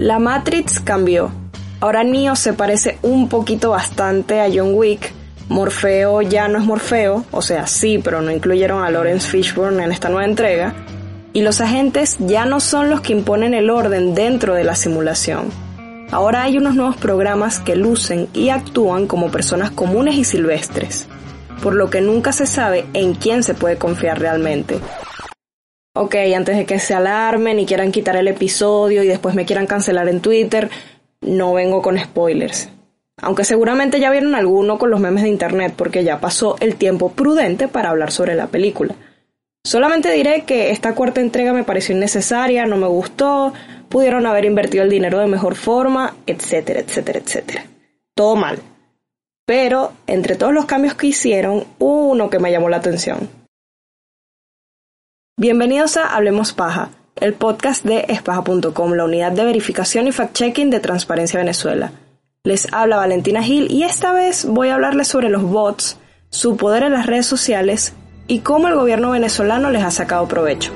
La Matrix cambió. Ahora Neo se parece un poquito bastante a John Wick. Morfeo ya no es Morfeo, o sea, sí, pero no incluyeron a Lawrence Fishburne en esta nueva entrega. Y los agentes ya no son los que imponen el orden dentro de la simulación. Ahora hay unos nuevos programas que lucen y actúan como personas comunes y silvestres, por lo que nunca se sabe en quién se puede confiar realmente. Ok, antes de que se alarmen y quieran quitar el episodio y después me quieran cancelar en Twitter, no vengo con spoilers. Aunque seguramente ya vieron alguno con los memes de internet porque ya pasó el tiempo prudente para hablar sobre la película. Solamente diré que esta cuarta entrega me pareció innecesaria, no me gustó, pudieron haber invertido el dinero de mejor forma, etcétera, etcétera, etcétera. Todo mal. Pero, entre todos los cambios que hicieron, uno que me llamó la atención. Bienvenidos a Hablemos Paja, el podcast de espaja.com, la unidad de verificación y fact-checking de Transparencia Venezuela. Les habla Valentina Gil y esta vez voy a hablarles sobre los bots, su poder en las redes sociales y cómo el gobierno venezolano les ha sacado provecho.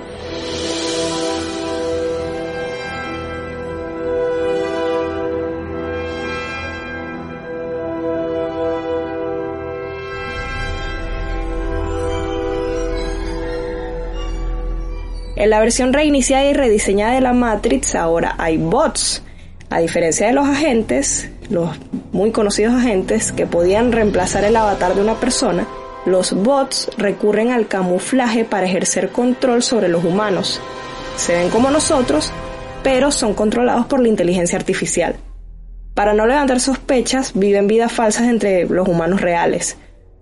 En la versión reiniciada y rediseñada de la Matrix ahora hay bots. A diferencia de los agentes, los muy conocidos agentes que podían reemplazar el avatar de una persona, los bots recurren al camuflaje para ejercer control sobre los humanos. Se ven como nosotros, pero son controlados por la inteligencia artificial. Para no levantar sospechas, viven vidas falsas entre los humanos reales.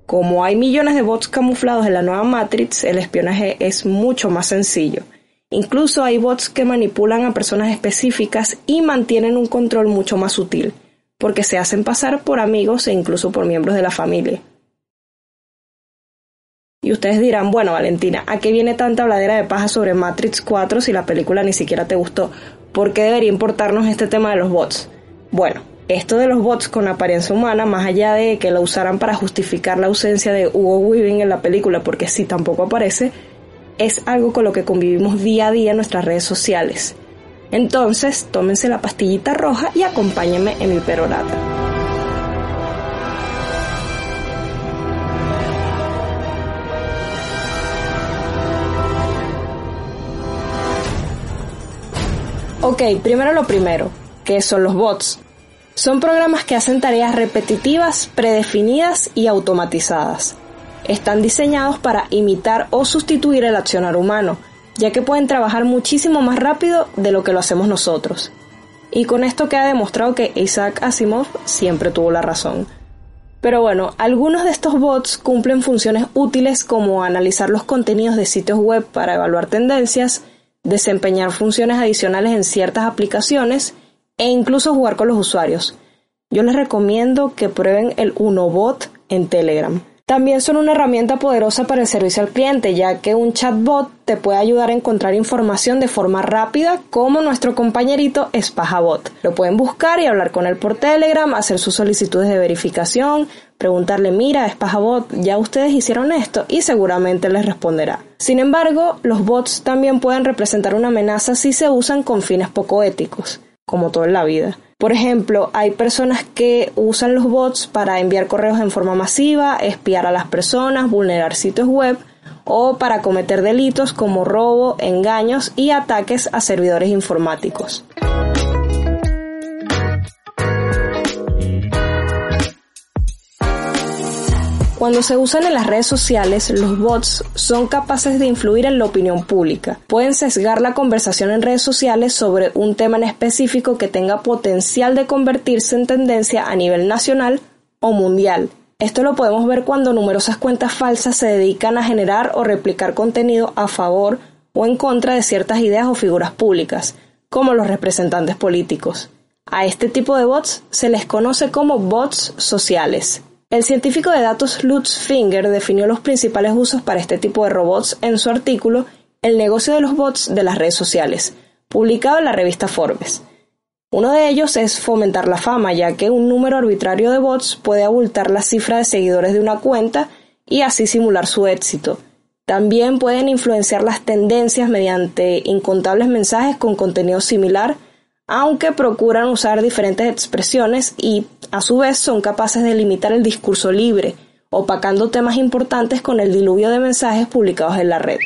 Como hay millones de bots camuflados en la nueva Matrix, el espionaje es mucho más sencillo. Incluso hay bots que manipulan a personas específicas y mantienen un control mucho más sutil, porque se hacen pasar por amigos e incluso por miembros de la familia. Y ustedes dirán, bueno Valentina, ¿a qué viene tanta habladera de paja sobre Matrix 4 si la película ni siquiera te gustó? ¿Por qué debería importarnos este tema de los bots? Bueno, esto de los bots con apariencia humana, más allá de que lo usaran para justificar la ausencia de Hugo Weaving en la película, porque sí tampoco aparece, es algo con lo que convivimos día a día en nuestras redes sociales. Entonces, tómense la pastillita roja y acompáñenme en mi perorata. Ok, primero lo primero, ¿qué son los bots? Son programas que hacen tareas repetitivas, predefinidas y automatizadas. Están diseñados para imitar o sustituir el accionar humano, ya que pueden trabajar muchísimo más rápido de lo que lo hacemos nosotros. Y con esto queda demostrado que Isaac Asimov siempre tuvo la razón. Pero bueno, algunos de estos bots cumplen funciones útiles como analizar los contenidos de sitios web para evaluar tendencias, desempeñar funciones adicionales en ciertas aplicaciones e incluso jugar con los usuarios. Yo les recomiendo que prueben el Unobot en Telegram. También son una herramienta poderosa para el servicio al cliente, ya que un chatbot te puede ayudar a encontrar información de forma rápida, como nuestro compañerito Spajabot. Lo pueden buscar y hablar con él por Telegram, hacer sus solicitudes de verificación, preguntarle, mira, Spajabot, ya ustedes hicieron esto, y seguramente les responderá. Sin embargo, los bots también pueden representar una amenaza si se usan con fines poco éticos, como todo en la vida. Por ejemplo, hay personas que usan los bots para enviar correos en forma masiva, espiar a las personas, vulnerar sitios web o para cometer delitos como robo, engaños y ataques a servidores informáticos. Cuando se usan en las redes sociales, los bots son capaces de influir en la opinión pública. Pueden sesgar la conversación en redes sociales sobre un tema en específico que tenga potencial de convertirse en tendencia a nivel nacional o mundial. Esto lo podemos ver cuando numerosas cuentas falsas se dedican a generar o replicar contenido a favor o en contra de ciertas ideas o figuras públicas, como los representantes políticos. A este tipo de bots se les conoce como bots sociales. El científico de datos Lutz Finger definió los principales usos para este tipo de robots en su artículo El negocio de los bots de las redes sociales, publicado en la revista Forbes. Uno de ellos es fomentar la fama, ya que un número arbitrario de bots puede abultar la cifra de seguidores de una cuenta y así simular su éxito. También pueden influenciar las tendencias mediante incontables mensajes con contenido similar, aunque procuran usar diferentes expresiones y a su vez son capaces de limitar el discurso libre, opacando temas importantes con el diluvio de mensajes publicados en la red.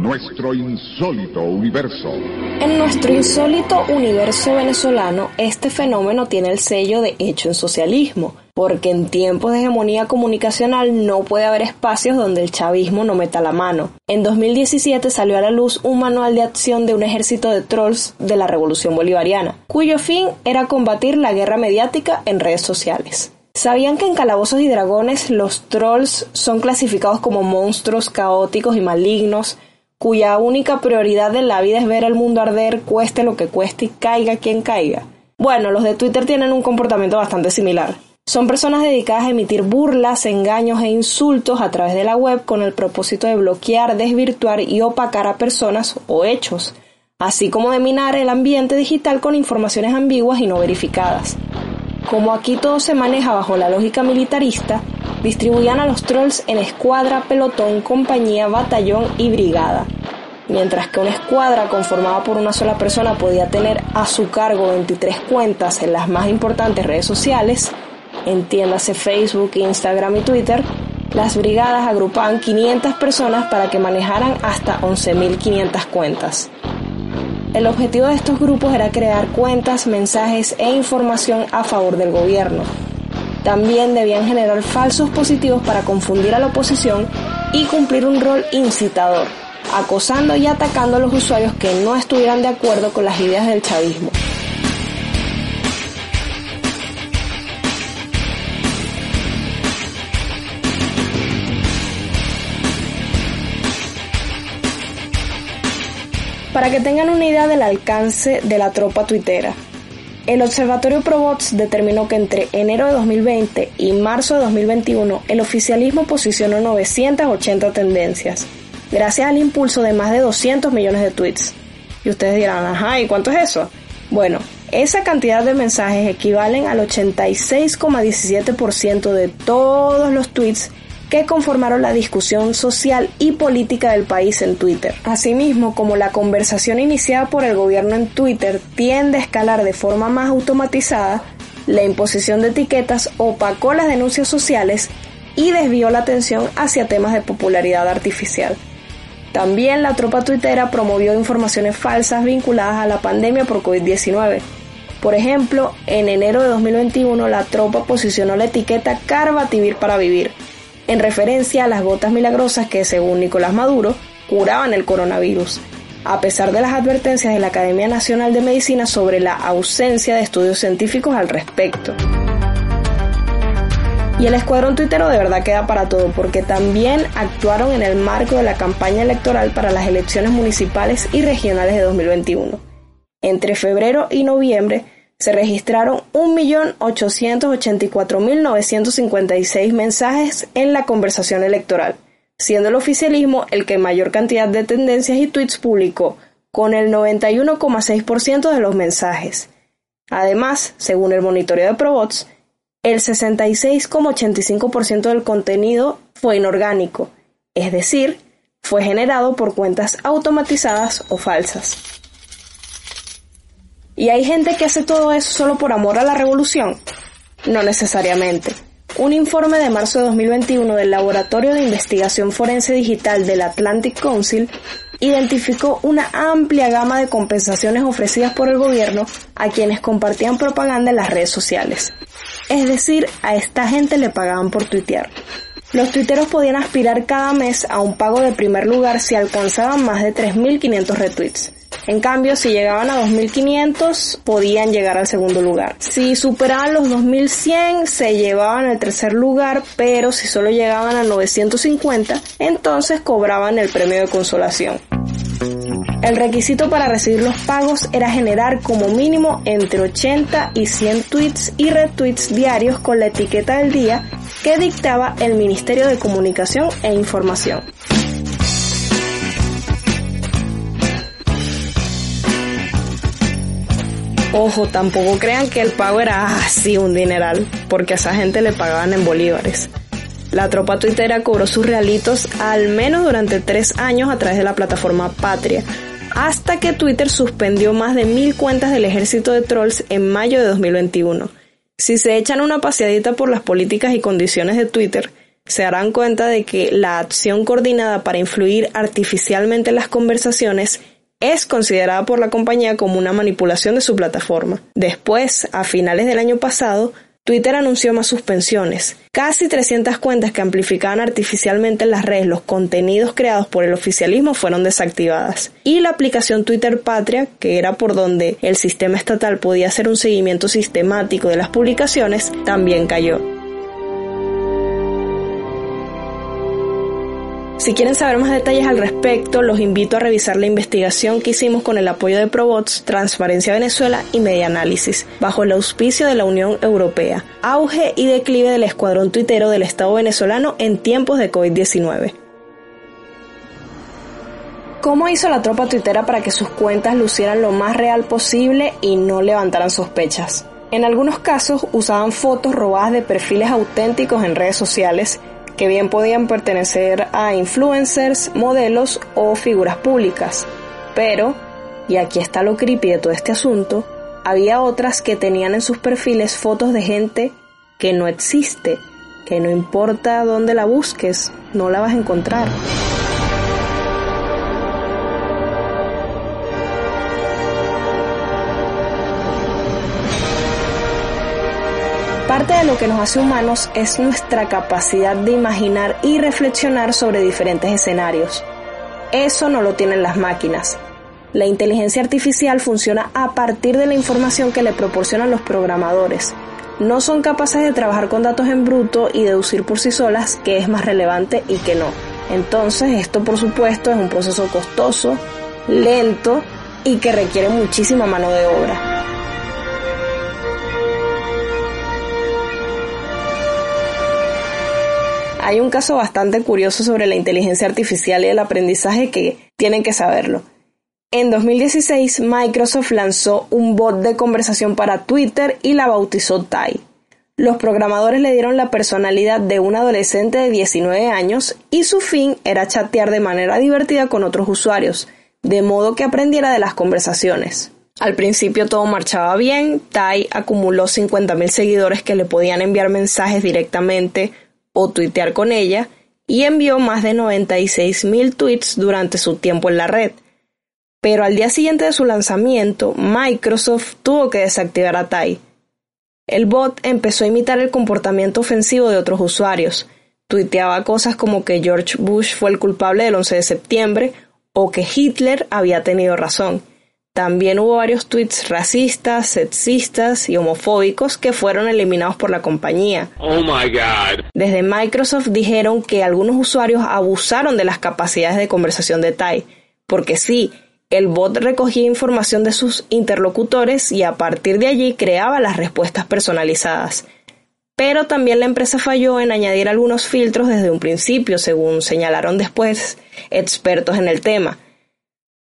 Nuestro insólito universo. En nuestro insólito universo venezolano, este fenómeno tiene el sello de hecho en socialismo, porque en tiempos de hegemonía comunicacional no puede haber espacios donde el chavismo no meta la mano. En 2017 salió a la luz un manual de acción de un ejército de trolls de la Revolución Bolivariana, cuyo fin era combatir la guerra mediática en redes sociales. ¿Sabían que en Calabozos y Dragones los trolls son clasificados como monstruos caóticos y malignos cuya única prioridad en la vida es ver el mundo arder, cueste lo que cueste y caiga quien caiga. Bueno, los de Twitter tienen un comportamiento bastante similar. Son personas dedicadas a emitir burlas, engaños e insultos a través de la web con el propósito de bloquear, desvirtuar y opacar a personas o hechos, así como de minar el ambiente digital con informaciones ambiguas y no verificadas. Como aquí todo se maneja bajo la lógica militarista, distribuían a los trolls en escuadra, pelotón, compañía, batallón y brigada. Mientras que una escuadra conformada por una sola persona podía tener a su cargo 23 cuentas en las más importantes redes sociales, entiéndase Facebook, Instagram y Twitter, las brigadas agrupaban 500 personas para que manejaran hasta 11.500 cuentas. El objetivo de estos grupos era crear cuentas, mensajes e información a favor del gobierno. También debían generar falsos positivos para confundir a la oposición y cumplir un rol incitador, acosando y atacando a los usuarios que no estuvieran de acuerdo con las ideas del chavismo. Para que tengan una idea del alcance de la tropa tuitera, el Observatorio Probots determinó que entre enero de 2020 y marzo de 2021 el oficialismo posicionó 980 tendencias, gracias al impulso de más de 200 millones de tweets. Y ustedes dirán, ajá, ¿y cuánto es eso? Bueno, esa cantidad de mensajes equivalen al 86,17% de todos los tweets que conformaron la discusión social y política del país en Twitter. Asimismo, como la conversación iniciada por el gobierno en Twitter tiende a escalar de forma más automatizada, la imposición de etiquetas opacó las denuncias sociales y desvió la atención hacia temas de popularidad artificial. También la tropa tuitera promovió informaciones falsas vinculadas a la pandemia por COVID-19. Por ejemplo, en enero de 2021 la tropa posicionó la etiqueta Carbativir para vivir, en referencia a las gotas milagrosas que, según Nicolás Maduro, curaban el coronavirus, a pesar de las advertencias de la Academia Nacional de Medicina sobre la ausencia de estudios científicos al respecto. Y el escuadrón tuitero de verdad queda para todo, porque también actuaron en el marco de la campaña electoral para las elecciones municipales y regionales de 2021. Entre febrero y noviembre, se registraron 1.884.956 mensajes en la conversación electoral, siendo el oficialismo el que mayor cantidad de tendencias y tweets publicó, con el 91,6% de los mensajes. Además, según el monitoreo de Probots, el 66,85% del contenido fue inorgánico, es decir, fue generado por cuentas automatizadas o falsas. ¿Y hay gente que hace todo eso solo por amor a la revolución? No necesariamente. Un informe de marzo de 2021 del Laboratorio de Investigación Forense Digital del Atlantic Council identificó una amplia gama de compensaciones ofrecidas por el gobierno a quienes compartían propaganda en las redes sociales. Es decir, a esta gente le pagaban por tuitear. Los tuiteros podían aspirar cada mes a un pago de primer lugar si alcanzaban más de 3.500 retweets. En cambio, si llegaban a 2500, podían llegar al segundo lugar. Si superaban los 2100, se llevaban el tercer lugar, pero si solo llegaban a 950, entonces cobraban el premio de consolación. El requisito para recibir los pagos era generar como mínimo entre 80 y 100 tweets y retweets diarios con la etiqueta del día que dictaba el Ministerio de Comunicación e Información. Ojo, tampoco crean que el pago era así un dineral, porque a esa gente le pagaban en bolívares. La tropa tuitera cobró sus realitos al menos durante tres años a través de la plataforma Patria, hasta que Twitter suspendió más de mil cuentas del ejército de trolls en mayo de 2021. Si se echan una paseadita por las políticas y condiciones de Twitter, se darán cuenta de que la acción coordinada para influir artificialmente en las conversaciones es considerada por la compañía como una manipulación de su plataforma. Después, a finales del año pasado, Twitter anunció más suspensiones. Casi 300 cuentas que amplificaban artificialmente en las redes los contenidos creados por el oficialismo fueron desactivadas. Y la aplicación Twitter Patria, que era por donde el sistema estatal podía hacer un seguimiento sistemático de las publicaciones, también cayó. Si quieren saber más detalles al respecto, los invito a revisar la investigación que hicimos con el apoyo de Probots, Transparencia Venezuela y Media Análisis, bajo el auspicio de la Unión Europea. Auge y declive del escuadrón tuitero del Estado venezolano en tiempos de COVID-19. ¿Cómo hizo la tropa tuitera para que sus cuentas lucieran lo más real posible y no levantaran sospechas? En algunos casos usaban fotos robadas de perfiles auténticos en redes sociales que bien podían pertenecer a influencers, modelos o figuras públicas. Pero, y aquí está lo creepy de todo este asunto, había otras que tenían en sus perfiles fotos de gente que no existe, que no importa dónde la busques, no la vas a encontrar. Parte de lo que nos hace humanos es nuestra capacidad de imaginar y reflexionar sobre diferentes escenarios. Eso no lo tienen las máquinas. La inteligencia artificial funciona a partir de la información que le proporcionan los programadores. No son capaces de trabajar con datos en bruto y deducir por sí solas qué es más relevante y qué no. Entonces esto por supuesto es un proceso costoso, lento y que requiere muchísima mano de obra. Hay un caso bastante curioso sobre la inteligencia artificial y el aprendizaje que tienen que saberlo. En 2016, Microsoft lanzó un bot de conversación para Twitter y la bautizó Tai. Los programadores le dieron la personalidad de un adolescente de 19 años y su fin era chatear de manera divertida con otros usuarios, de modo que aprendiera de las conversaciones. Al principio todo marchaba bien, Tai acumuló 50.000 seguidores que le podían enviar mensajes directamente o tuitear con ella y envió más de 96 mil tweets durante su tiempo en la red. Pero al día siguiente de su lanzamiento, Microsoft tuvo que desactivar a Tai. El bot empezó a imitar el comportamiento ofensivo de otros usuarios. Tuiteaba cosas como que George Bush fue el culpable del 11 de septiembre o que Hitler había tenido razón. También hubo varios tweets racistas, sexistas y homofóbicos que fueron eliminados por la compañía. Oh Desde Microsoft dijeron que algunos usuarios abusaron de las capacidades de conversación de Tai, porque sí, el bot recogía información de sus interlocutores y a partir de allí creaba las respuestas personalizadas. Pero también la empresa falló en añadir algunos filtros desde un principio, según señalaron después expertos en el tema.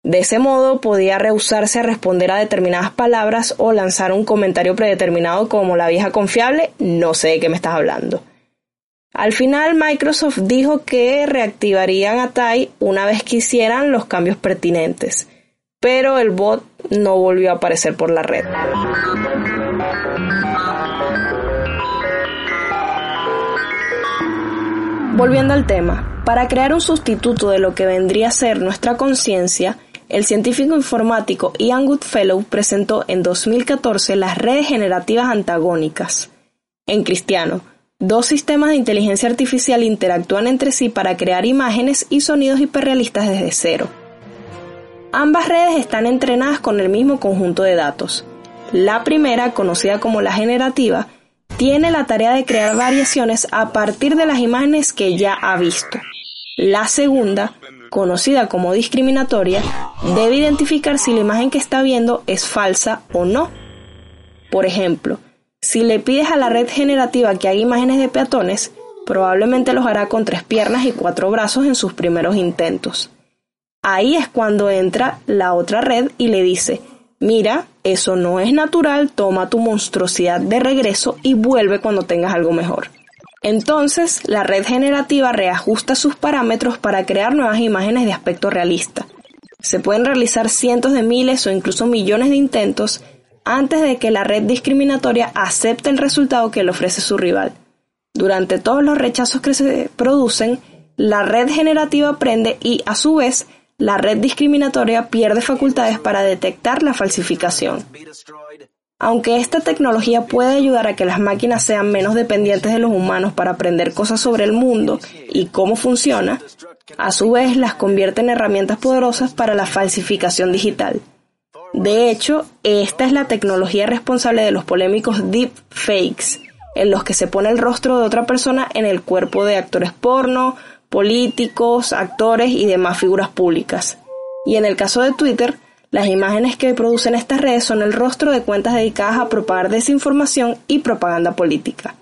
De ese modo podía rehusarse a responder a determinadas palabras o lanzar un comentario predeterminado como la vieja confiable, no sé de qué me estás hablando. Al final Microsoft dijo que reactivarían a Tai una vez que hicieran los cambios pertinentes, pero el bot no volvió a aparecer por la red. Volviendo al tema, para crear un sustituto de lo que vendría a ser nuestra conciencia, el científico informático Ian Goodfellow presentó en 2014 las redes generativas antagónicas. En cristiano, dos sistemas de inteligencia artificial interactúan entre sí para crear imágenes y sonidos hiperrealistas desde cero. Ambas redes están entrenadas con el mismo conjunto de datos. La primera, conocida como la generativa, tiene la tarea de crear variaciones a partir de las imágenes que ya ha visto. La segunda, conocida como discriminatoria, debe identificar si la imagen que está viendo es falsa o no. Por ejemplo, si le pides a la red generativa que haga imágenes de peatones, probablemente los hará con tres piernas y cuatro brazos en sus primeros intentos. Ahí es cuando entra la otra red y le dice, mira, eso no es natural, toma tu monstruosidad de regreso y vuelve cuando tengas algo mejor. Entonces, la red generativa reajusta sus parámetros para crear nuevas imágenes de aspecto realista. Se pueden realizar cientos de miles o incluso millones de intentos antes de que la red discriminatoria acepte el resultado que le ofrece su rival. Durante todos los rechazos que se producen, la red generativa aprende y, a su vez, la red discriminatoria pierde facultades para detectar la falsificación. Aunque esta tecnología puede ayudar a que las máquinas sean menos dependientes de los humanos para aprender cosas sobre el mundo y cómo funciona, a su vez las convierte en herramientas poderosas para la falsificación digital. De hecho, esta es la tecnología responsable de los polémicos deepfakes, en los que se pone el rostro de otra persona en el cuerpo de actores porno, políticos, actores y demás figuras públicas. Y en el caso de Twitter, las imágenes que producen estas redes son el rostro de cuentas dedicadas a propagar desinformación y propaganda política.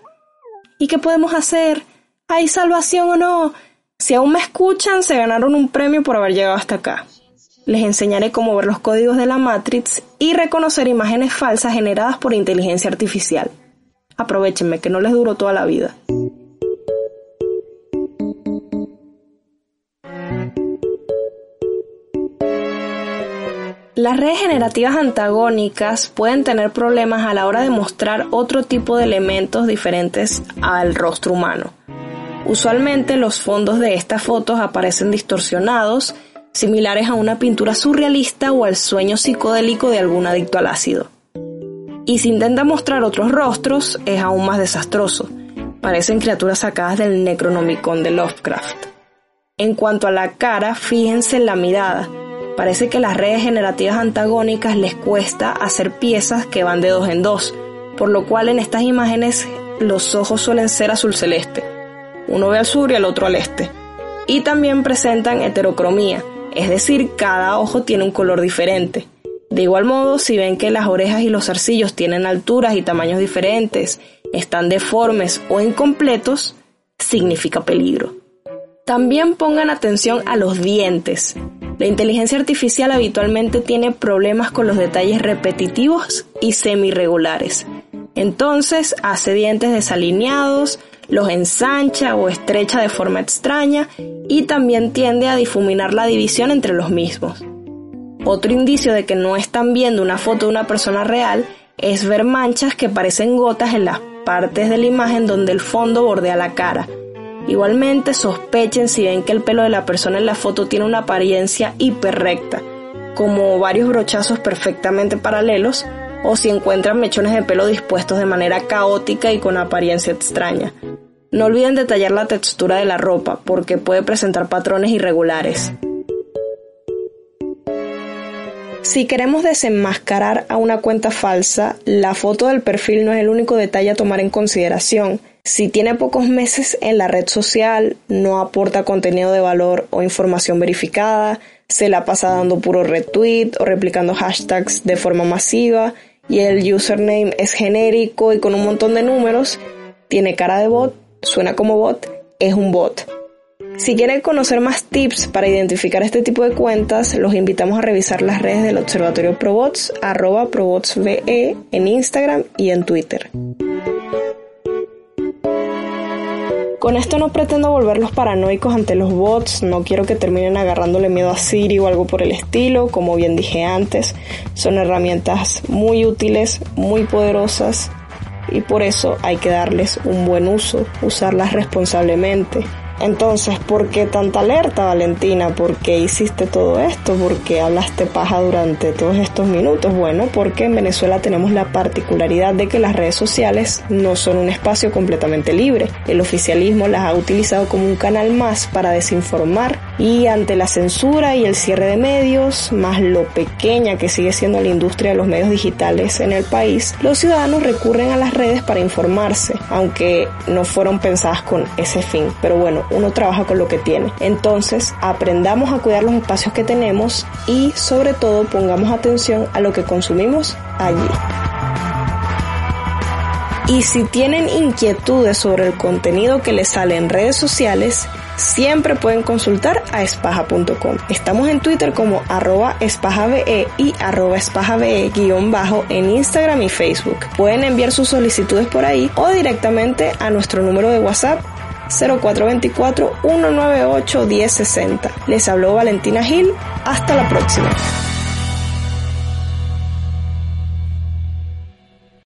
¿Y qué podemos hacer? ¿Hay salvación o no? Si aún me escuchan, se ganaron un premio por haber llegado hasta acá. Les enseñaré cómo ver los códigos de la Matrix y reconocer imágenes falsas generadas por inteligencia artificial. Aprovechenme que no les duró toda la vida. Las redes generativas antagónicas pueden tener problemas a la hora de mostrar otro tipo de elementos diferentes al rostro humano. Usualmente los fondos de estas fotos aparecen distorsionados, similares a una pintura surrealista o al sueño psicodélico de algún adicto al ácido. Y si intenta mostrar otros rostros, es aún más desastroso. Parecen criaturas sacadas del Necronomicon de Lovecraft. En cuanto a la cara, fíjense en la mirada Parece que las redes generativas antagónicas les cuesta hacer piezas que van de dos en dos, por lo cual en estas imágenes los ojos suelen ser azul celeste. Uno ve al sur y el otro al este. Y también presentan heterocromía, es decir, cada ojo tiene un color diferente. De igual modo, si ven que las orejas y los arcillos tienen alturas y tamaños diferentes, están deformes o incompletos, significa peligro. También pongan atención a los dientes. La inteligencia artificial habitualmente tiene problemas con los detalles repetitivos y semi-regulares. Entonces hace dientes desalineados, los ensancha o estrecha de forma extraña y también tiende a difuminar la división entre los mismos. Otro indicio de que no están viendo una foto de una persona real es ver manchas que parecen gotas en las partes de la imagen donde el fondo bordea la cara, Igualmente sospechen si ven que el pelo de la persona en la foto tiene una apariencia hiperrecta, como varios brochazos perfectamente paralelos, o si encuentran mechones de pelo dispuestos de manera caótica y con apariencia extraña. No olviden detallar la textura de la ropa, porque puede presentar patrones irregulares. Si queremos desenmascarar a una cuenta falsa, la foto del perfil no es el único detalle a tomar en consideración, si tiene pocos meses en la red social, no aporta contenido de valor o información verificada, se la pasa dando puro retweet o replicando hashtags de forma masiva y el username es genérico y con un montón de números, tiene cara de bot, suena como bot, es un bot. Si quieren conocer más tips para identificar este tipo de cuentas, los invitamos a revisar las redes del Observatorio Probots, arroba probotsve en Instagram y en Twitter. Con esto no pretendo volverlos paranoicos ante los bots, no quiero que terminen agarrándole miedo a Siri o algo por el estilo, como bien dije antes, son herramientas muy útiles, muy poderosas y por eso hay que darles un buen uso, usarlas responsablemente. Entonces, ¿por qué tanta alerta, Valentina? ¿Por qué hiciste todo esto? ¿Por qué hablaste paja durante todos estos minutos? Bueno, porque en Venezuela tenemos la particularidad de que las redes sociales no son un espacio completamente libre. El oficialismo las ha utilizado como un canal más para desinformar y ante la censura y el cierre de medios, más lo pequeña que sigue siendo la industria de los medios digitales en el país, los ciudadanos recurren a las redes para informarse, aunque no fueron pensadas con ese fin. Pero bueno, uno trabaja con lo que tiene. Entonces, aprendamos a cuidar los espacios que tenemos y sobre todo pongamos atención a lo que consumimos allí. Y si tienen inquietudes sobre el contenido que les sale en redes sociales, siempre pueden consultar a espaja.com. Estamos en Twitter como arroba espajabe y arroba espajabe guion bajo en Instagram y Facebook. Pueden enviar sus solicitudes por ahí o directamente a nuestro número de WhatsApp 0424 198 1060. Les habló Valentina Gil. Hasta la próxima.